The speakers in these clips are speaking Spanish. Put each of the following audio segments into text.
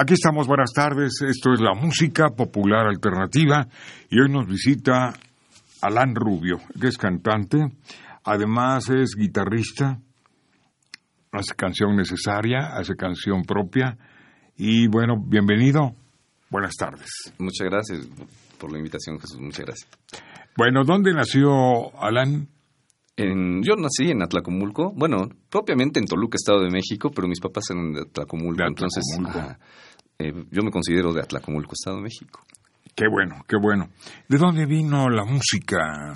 Aquí estamos, buenas tardes. Esto es la música popular alternativa y hoy nos visita Alan Rubio, que es cantante, además es guitarrista, hace canción necesaria, hace canción propia y bueno, bienvenido. Buenas tardes. Muchas gracias por la invitación, Jesús. Muchas gracias. Bueno, ¿dónde nació Alan? En, yo nací en Atlacomulco, bueno, propiamente en Toluca, Estado de México, pero mis papás eran de Atlacomulco, De entonces ajá, eh, yo me considero de Atlacomulco, Estado de México. Qué bueno, qué bueno. ¿De dónde vino la música?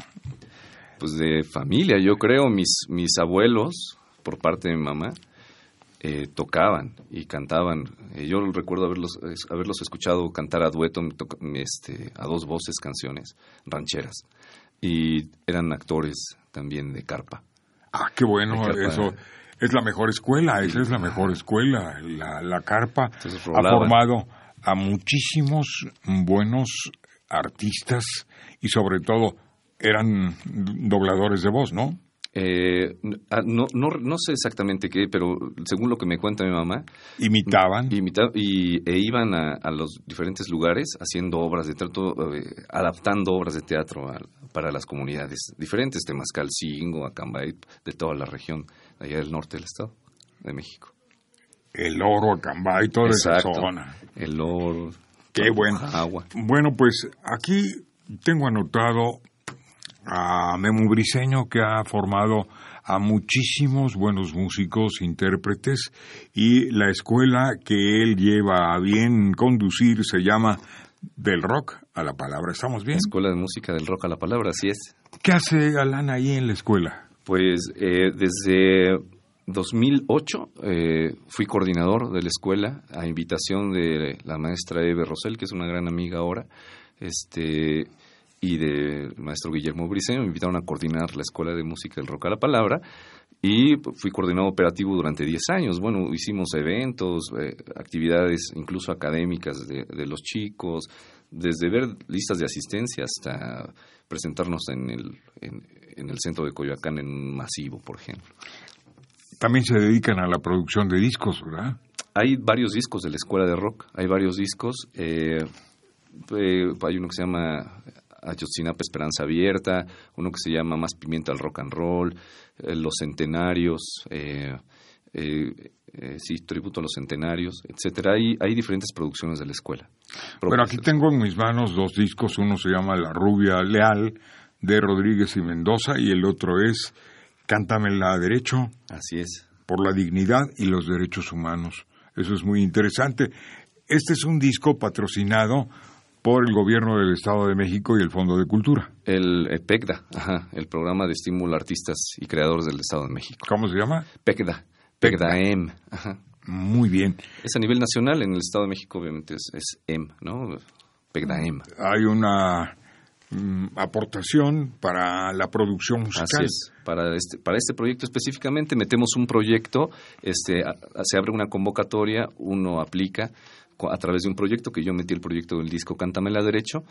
Pues de familia, yo creo, mis, mis abuelos, por parte de mi mamá, eh, tocaban y cantaban. Eh, yo recuerdo haberlos, haberlos escuchado cantar a dueto, este, a dos voces canciones rancheras. Y eran actores también de carpa. Ah, qué bueno, eso es la mejor escuela, esa es la mejor escuela. La, la carpa Entonces ha formado a muchísimos buenos artistas y sobre todo eran dobladores de voz, ¿no? Eh, ah, no, no, no sé exactamente qué, pero según lo que me cuenta mi mamá, Imitaban. imita- y, e iban a, a los diferentes lugares haciendo obras de teatro, eh, adaptando obras de teatro a- para las comunidades diferentes, Temascalcingo, Acambay, de toda la región, allá del norte del estado de México. El oro, Acambay, toda esa zona. El oro, Qué bueno. agua. Bueno, pues aquí tengo anotado a Memo Briseño que ha formado a muchísimos buenos músicos, intérpretes y la escuela que él lleva a bien conducir se llama Del Rock a la Palabra. ¿Estamos bien? Escuela de Música del Rock a la Palabra, así es. ¿Qué hace Alan ahí en la escuela? Pues eh, desde 2008 eh, fui coordinador de la escuela a invitación de la maestra Eve Rosell, que es una gran amiga ahora, este y del maestro Guillermo Briceño, me invitaron a coordinar la Escuela de Música del Rock a la Palabra y fui coordinador operativo durante 10 años. Bueno, hicimos eventos, eh, actividades incluso académicas de, de los chicos, desde ver listas de asistencia hasta presentarnos en el, en, en el centro de Coyoacán en un masivo, por ejemplo. También se dedican a la producción de discos, ¿verdad? Hay varios discos de la escuela de rock, hay varios discos. eh, eh, hay uno que se llama Ayotzinapa Esperanza Abierta, uno que se llama Más Pimienta al Rock and Roll, eh, Los Centenarios, eh, eh, eh, sí, Tributo a los Centenarios, etcétera. Hay, hay diferentes producciones de la escuela. Bueno, aquí tengo en mis manos dos discos. Uno se llama La Rubia Leal de Rodríguez y Mendoza y el otro es Cántamela Derecho Así es. por la dignidad y los derechos humanos. Eso es muy interesante. Este es un disco patrocinado por el gobierno del Estado de México y el Fondo de Cultura. El eh, PECDA, ajá, el Programa de Estímulo a Artistas y Creadores del Estado de México. ¿Cómo se llama? PECDA, PECDA-M, ajá. Muy bien. Es a nivel nacional, en el Estado de México obviamente es, es M, ¿no? PECDA-M. Hay una mm, aportación para la producción musical. Así es. Para este, para este proyecto específicamente metemos un proyecto, este, a- se abre una convocatoria, uno aplica a través de un proyecto que yo metí el proyecto del disco Cántamela Derecho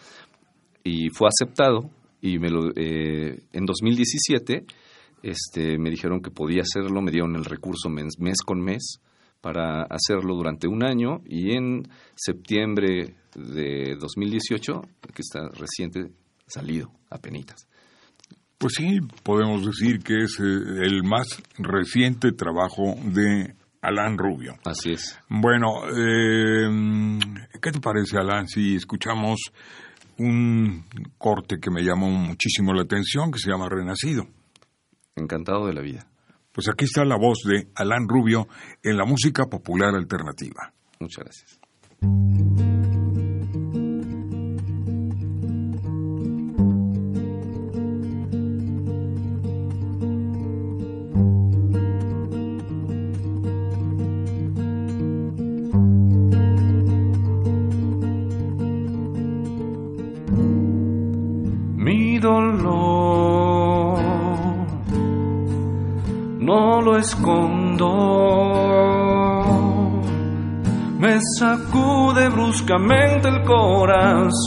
y fue aceptado y me lo, eh, en 2017 este, me dijeron que podía hacerlo, me dieron el recurso mes, mes con mes para hacerlo durante un año y en septiembre de 2018, que está reciente, salido a penitas. Pues sí, podemos decir que es eh, el más reciente trabajo de Alan Rubio. Así es. Bueno, eh, ¿qué te parece, Alan, si escuchamos un corte que me llamó muchísimo la atención, que se llama Renacido? Encantado de la vida. Pues aquí está la voz de Alan Rubio en la música popular alternativa. Muchas gracias. Escondo me sacude bruscamente el corazón.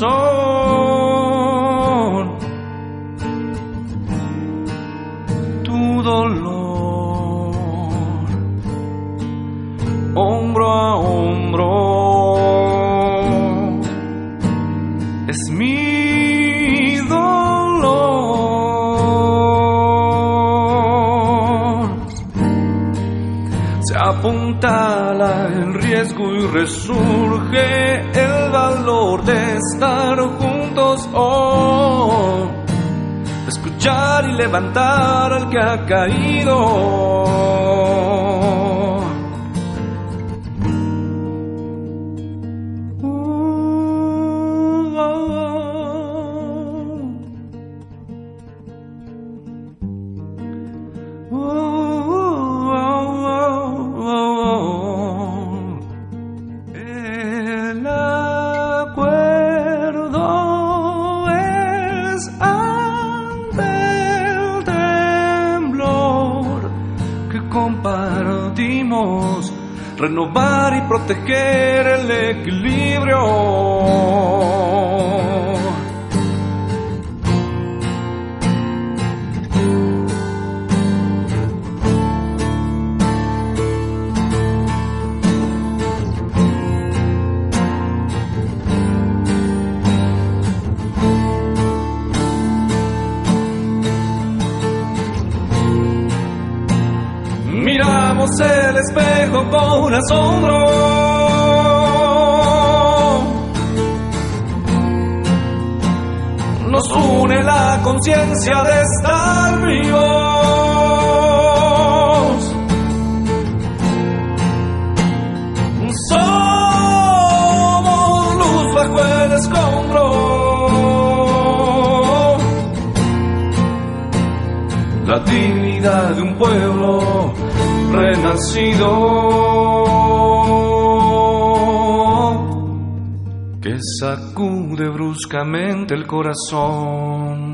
El riesgo y resurge el valor de estar juntos oh, escuchar y levantar al que ha caído. Renovar y proteger el equilibrio. Espejo con asombro. Nos une la conciencia de estar vivos. Somos luz bajo el escombro. La dignidad de un pueblo renacido que sacude bruscamente el corazón.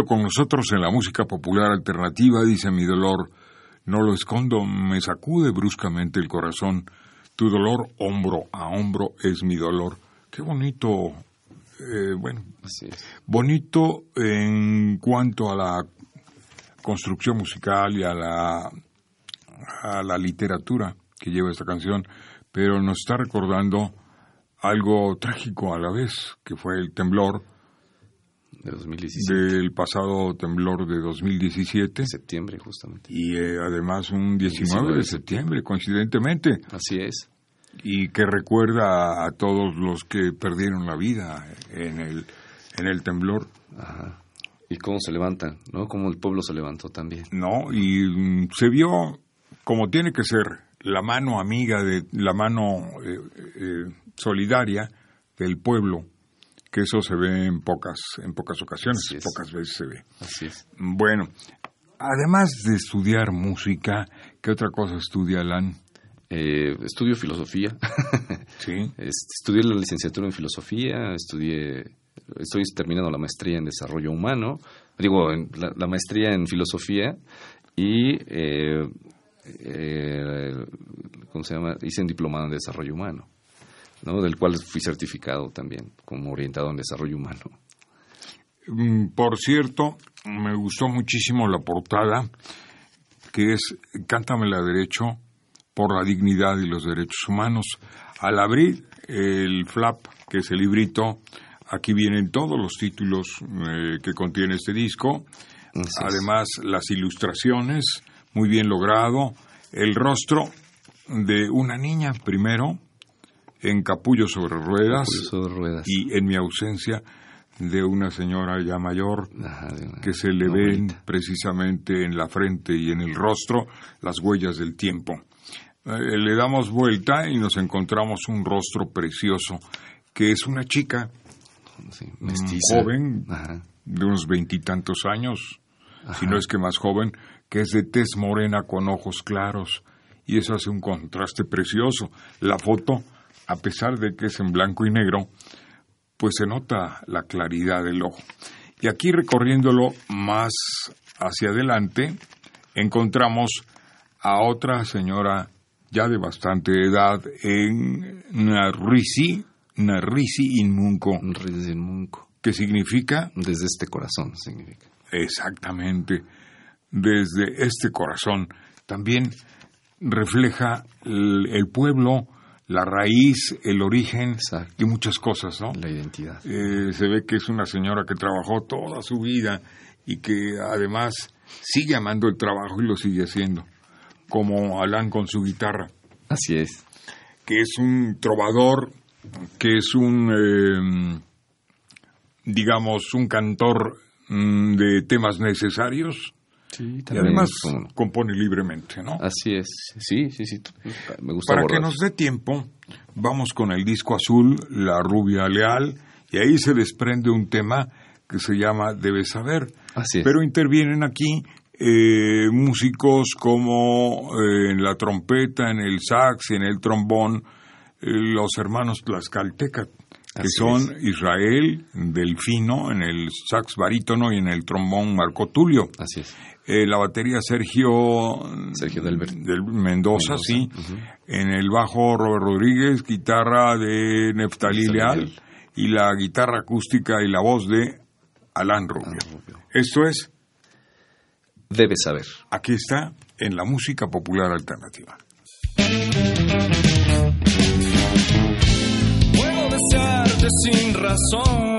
Con nosotros en la música popular alternativa dice mi dolor, no lo escondo, me sacude bruscamente el corazón. Tu dolor hombro a hombro es mi dolor. Qué bonito, eh, bueno, Así es. bonito en cuanto a la construcción musical y a la, a la literatura que lleva esta canción, pero nos está recordando algo trágico a la vez, que fue el temblor De 2017. del pasado temblor de 2017 De septiembre, justamente. y eh, además un 19 de septiembre, coincidentemente, Así es. y que recuerda a todos los que perdieron la vida en el, en el temblor. Ajá. Y cómo se levantan, ¿no? Cómo el pueblo se levantó también. ¿no? Y mm, se vio como tiene que ser la mano amiga de la mano eh, eh, solidaria del pueblo, que eso se ve en pocas en pocas ocasiones, pocas veces se ve. Así es. Bueno, además de estudiar música, ¿qué otra cosa estudia Alan? Eh, estudio filosofía. Sí. Este, Estudié la licenciatura en filosofía, estudié, estoy terminando la maestría en desarrollo humano, digo, en la, la maestría en filosofía y, eh, eh, ¿cómo se llama? Hice un diplomado en desarrollo humano. ¿No? del cual fui certificado también como orientado en desarrollo humano. Mm, por cierto, me gustó muchísimo la portada, que es Cántamela Derecho por la dignidad y los derechos humanos. Al abrir el flap, que es el librito, aquí vienen todos los títulos eh, que contiene este disco, además las ilustraciones, muy bien logrado, el rostro de una niña primero, en capullo sobre ruedas, sobre ruedas. y en mi ausencia de una señora ya mayor que se le ven precisamente en la frente y en el rostro las huellas del tiempo. Eh, le damos vuelta y nos encontramos un rostro precioso que es una chica joven de unos veintitantos años, si no es que más joven, que es de tez morena con ojos claros y eso hace un contraste precioso. La foto, a pesar de que es en blanco y negro, pues se nota la claridad del ojo. Y aquí recorriéndolo más hacia adelante, encontramos a otra señora ya de bastante edad en Narrisi, Narrisi Inmunco. Narrisi Inmunco. ¿Qué significa? Desde este corazón significa. Exactamente, desde este corazón. También refleja el pueblo, la raíz, el origen y muchas cosas, ¿no? La identidad. Eh, se ve que es una señora que trabajó toda su vida y que además sigue amando el trabajo y lo sigue haciendo, como Alan con su guitarra. Así es. Que es un trovador, que es un, em, digamos, un cantor mm, de temas necesarios Sí, y además compone libremente, ¿no? Así es, sí, sí, sí, me gusta. Para que nos dé tiempo, vamos con el disco azul, La Rubia Leal, y ahí se desprende un tema que se llama Debes Saber. Así es. Pero intervienen aquí eh, músicos como eh, en la trompeta, en el sax y en el trombón, los hermanos Tlaxcalteca, que son Israel, Delfino, en el sax barítono y en el trombón Marco Tulio. Así es. Eh, la batería Sergio, Sergio del, Mendoza, sí. En el bajo Robert Rodríguez, guitarra de Neftalí Leal y la guitarra acústica y la voz de Alan Rubio. Esto es... Debes saber. Aquí está en la música popular alternativa. Sin razón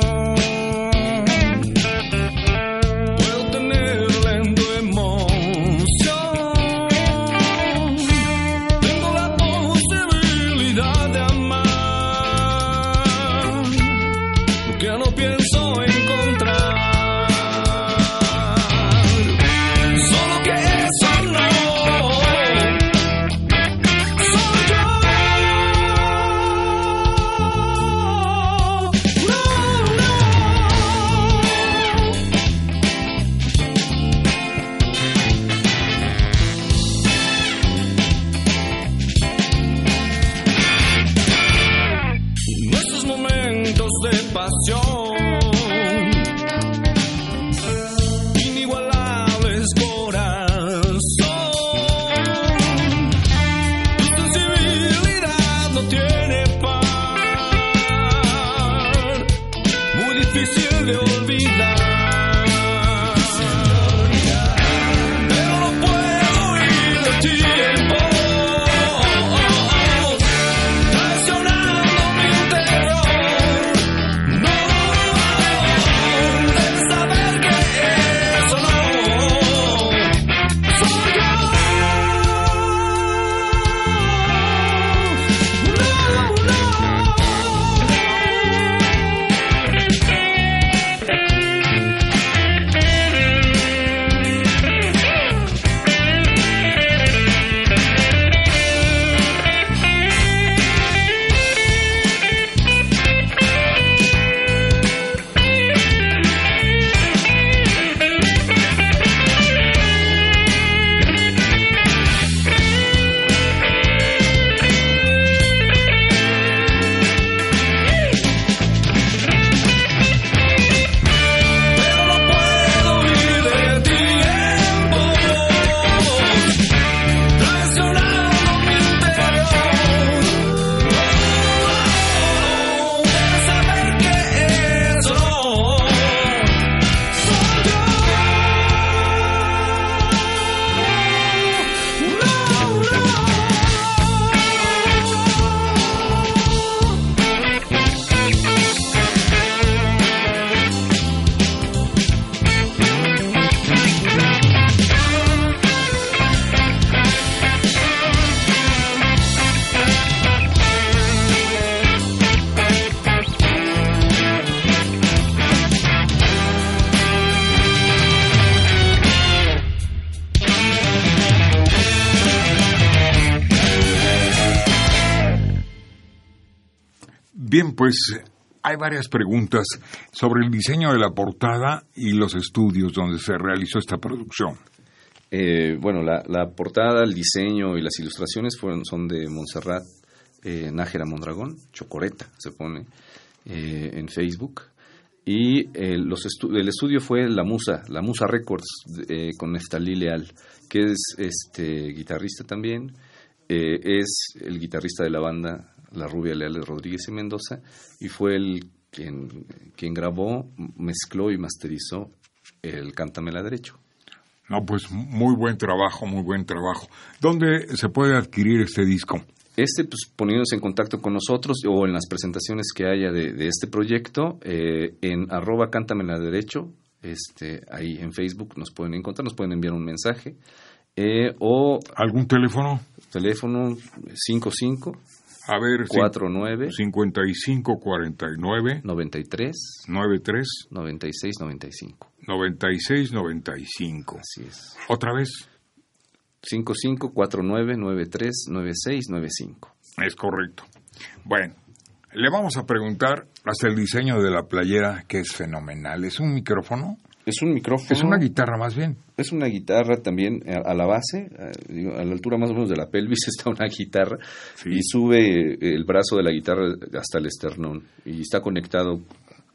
Bien, pues hay varias preguntas sobre el diseño de la portada y los estudios donde se realizó esta producción. Eh, bueno, la, la, portada, el diseño y las ilustraciones fueron, son de Montserrat eh, Nájera Mondragón, Chocoreta se pone eh, en Facebook. Y eh, los el estudio fue La Musa, La Musa Records, eh, con Neftalí Leal, que es este guitarrista también, es el guitarrista de la banda La Rubia Leal de Rodríguez y Mendoza, y fue el quien, quien grabó, mezcló y masterizó el Cántamela Derecho. No, pues muy buen trabajo, muy buen trabajo. ¿Dónde se puede adquirir este disco? Este, pues poniéndose en contacto con nosotros o en las presentaciones que haya de, de este proyecto, eh, en arroba cántamela derecho, este, ahí en Facebook nos pueden encontrar, nos pueden enviar un mensaje. Eh, o ¿Algún teléfono? Teléfono 55 a ver, 49 55 49 93 93 96 95 96 95. Así es. ¿Otra vez? 5549939695. Es correcto. Bueno, le vamos a preguntar hasta el diseño de la playera, que es fenomenal. ¿Es un micrófono? Es un micrófono. Es una guitarra más bien. Es una guitarra también a la base, a la altura más o menos de la pelvis está una guitarra sí. y sube el brazo de la guitarra hasta el esternón y está conectado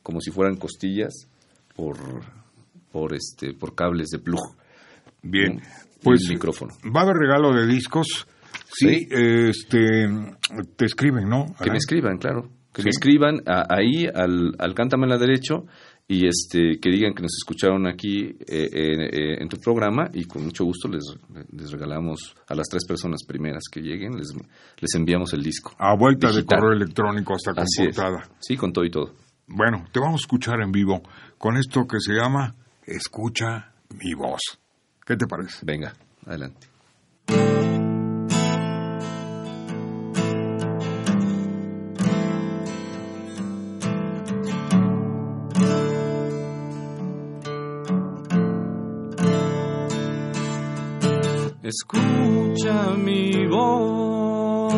como si fueran costillas por por este por cables de plug. Bien, pues micrófono. Va a haber regalo de discos. Sí, ¿Sí? este te escriben, ¿no? Que me escriban, claro. Que ¿Sí? me escriban a, ahí al, al Cántamela Derecho y este que digan que nos escucharon aquí eh, eh, en tu programa y con mucho gusto les, les regalamos a las tres personas primeras que lleguen, les, les enviamos el disco. A vuelta digital. de correo electrónico hasta. Es. Sí, con todo y todo. Bueno, te vamos a escuchar en vivo con esto que se llama Escucha mi voz. ¿Qué te parece? Venga, adelante. Escucha mi voz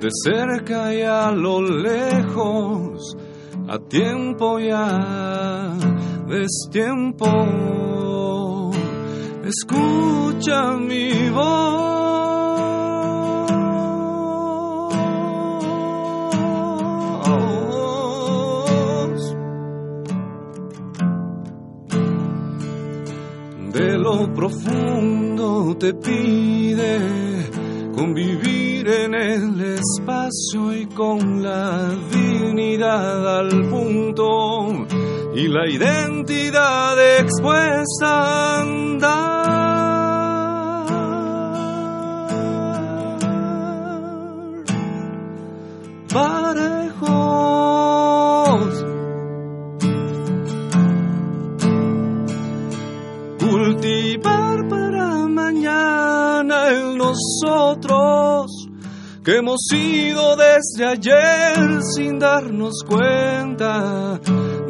de cerca y a lo lejos, a tiempo y a destiempo. Escucha mi voz. Profundo te pide convivir en el espacio y con la dignidad al punto y la identidad expuesta andar. Parejos. Nosotros que hemos ido desde ayer sin darnos cuenta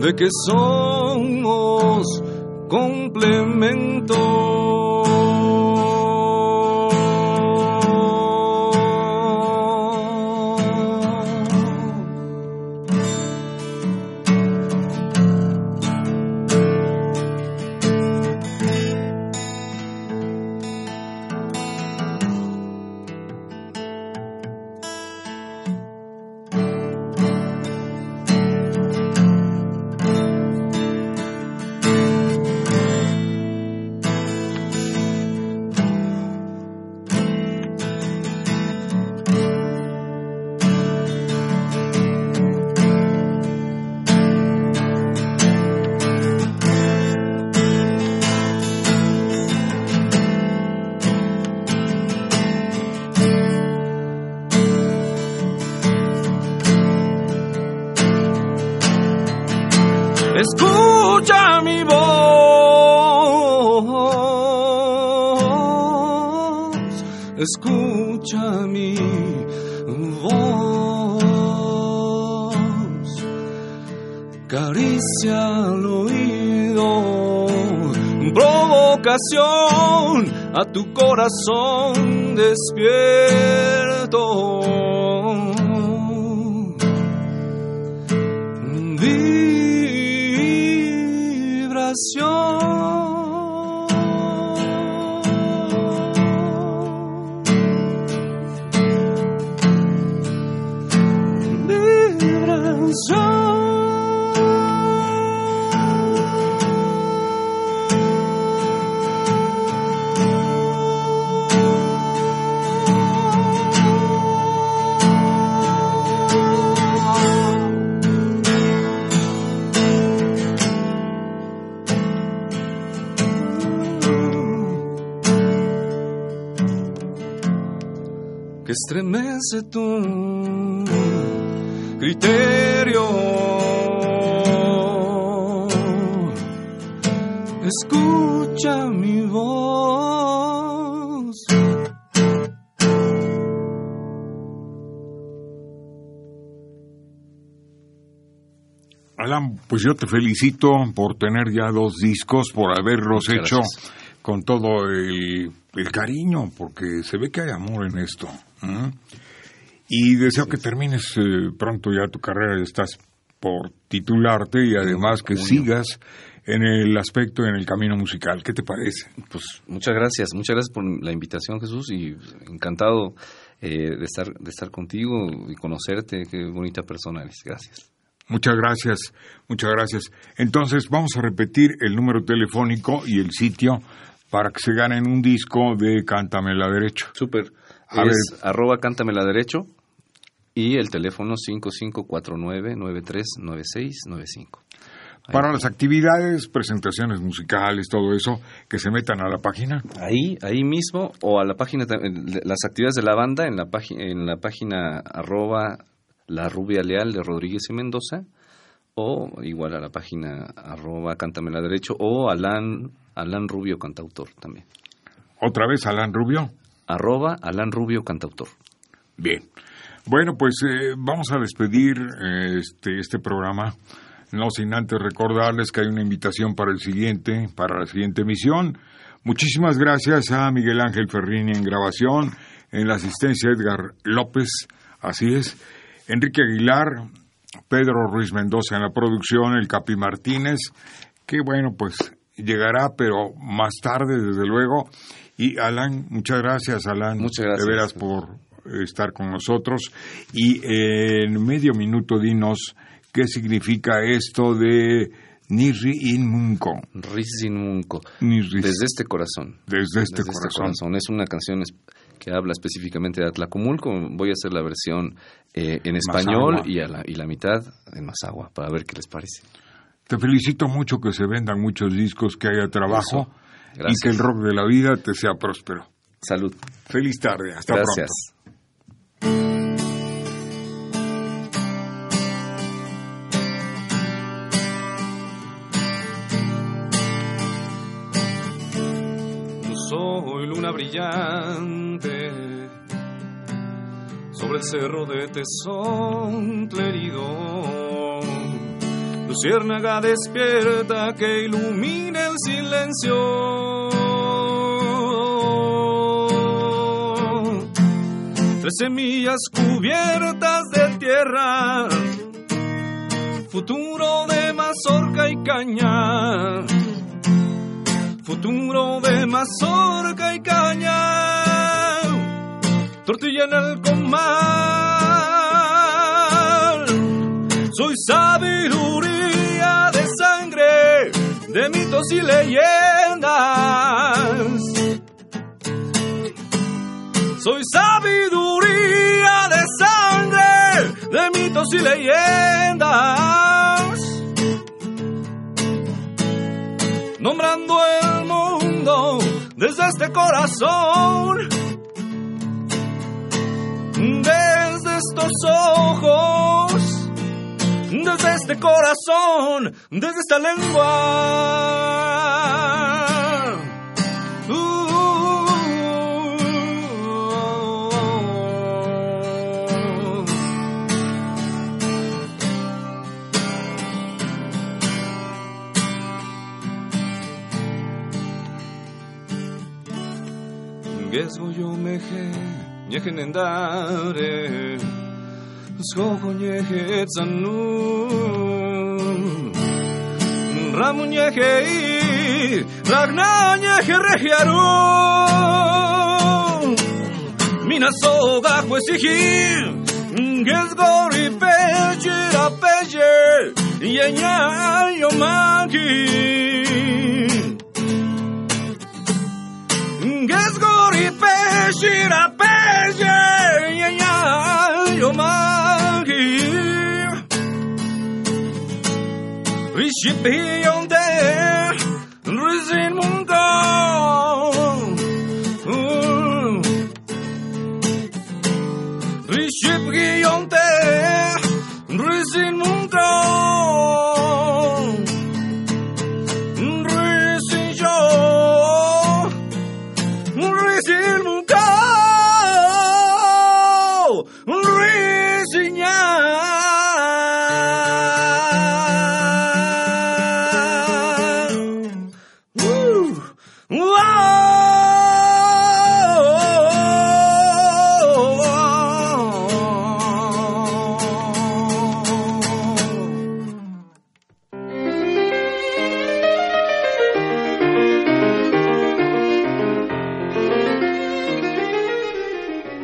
de que somos complemento. Escucha mi voz, caricia al oído, provocación a tu corazón despierto. Estremece tu criterio. Escucha mi voz. Alan, pues yo te felicito por tener ya dos discos, por haberlos Muchas hecho gracias. Con todo el, el cariño, porque se ve que hay amor en esto. ¿eh? Y deseo que termines eh, pronto ya tu carrera, estás por titularte y además que sigas en el aspecto, en el camino musical. ¿Qué te parece? Pues muchas gracias, muchas gracias por la invitación, Jesús, y encantado eh, de estar de estar contigo y conocerte. Qué bonita persona eres. Gracias. Muchas gracias, muchas gracias. Entonces vamos a repetir el número telefónico y el sitio para que se ganen un disco de Cántame la Derecho. Súper. A Es arroba cántamela derecho y el teléfono 5549-939695. Para las actividades, presentaciones musicales, todo eso, que se metan a la página. Ahí, ahí mismo, o a la página, las actividades de la banda, en la, página en la página arroba la rubia leal de Rodríguez y Mendoza, o igual a la página arroba cántamela derecho, o Alan, Alan Rubio cantautor también. Otra vez, Alan Rubio. Arroba Alan Rubio cantautor. Bien. Bueno, pues eh, vamos a despedir eh, este, este programa, no sin antes recordarles que hay una invitación para el siguiente, para la siguiente emisión. Muchísimas gracias a Miguel Ángel Ferrini en grabación, en la asistencia Edgar López, así es, Enrique Aguilar, Pedro Ruiz Mendoza en la producción, el Capi Martínez, que bueno, pues llegará, pero más tarde, desde luego. Y Alan, muchas gracias, Alan. Muchas gracias. De veras por estar con nosotros. Y eh, en medio minuto, dinos qué significa esto de Nirri in Munko. Munko. Nirri. Desde este corazón. Desde este Desde corazón. Es una canción que habla específicamente de Atlacomulco. Voy a hacer la versión eh, en español y, a la, y la mitad en Mazagua para ver qué les parece. Te felicito mucho que se vendan muchos discos, que haya trabajo y que el rock de la vida te sea próspero. Salud. Feliz tarde. Hasta Gracias. pronto. Soy luna brillante sobre el cerro de Tezontle herido. Luciérnaga despierta que ilumina el silencio. Tres semillas cubiertas de tierra, futuro de mazorca y caña futuro de mazorca y caña, tortilla en el comal. Sabiduría de sangre, de mitos y leyendas. Soy sabiduría de sangre, de mitos y leyendas. nombrando el mundo desde este corazón, desde estos ojos, desde este corazón, desde esta lengua. Uh. Gezgo yo zgogoniehe tzanun. Ramuniehe i ragnaniehe rehiarun. Mina soga huesihir, gezgori pejera pejer, yenya yomaki. Gezgori pejera pejer, yenya Rişit beyan der Rizin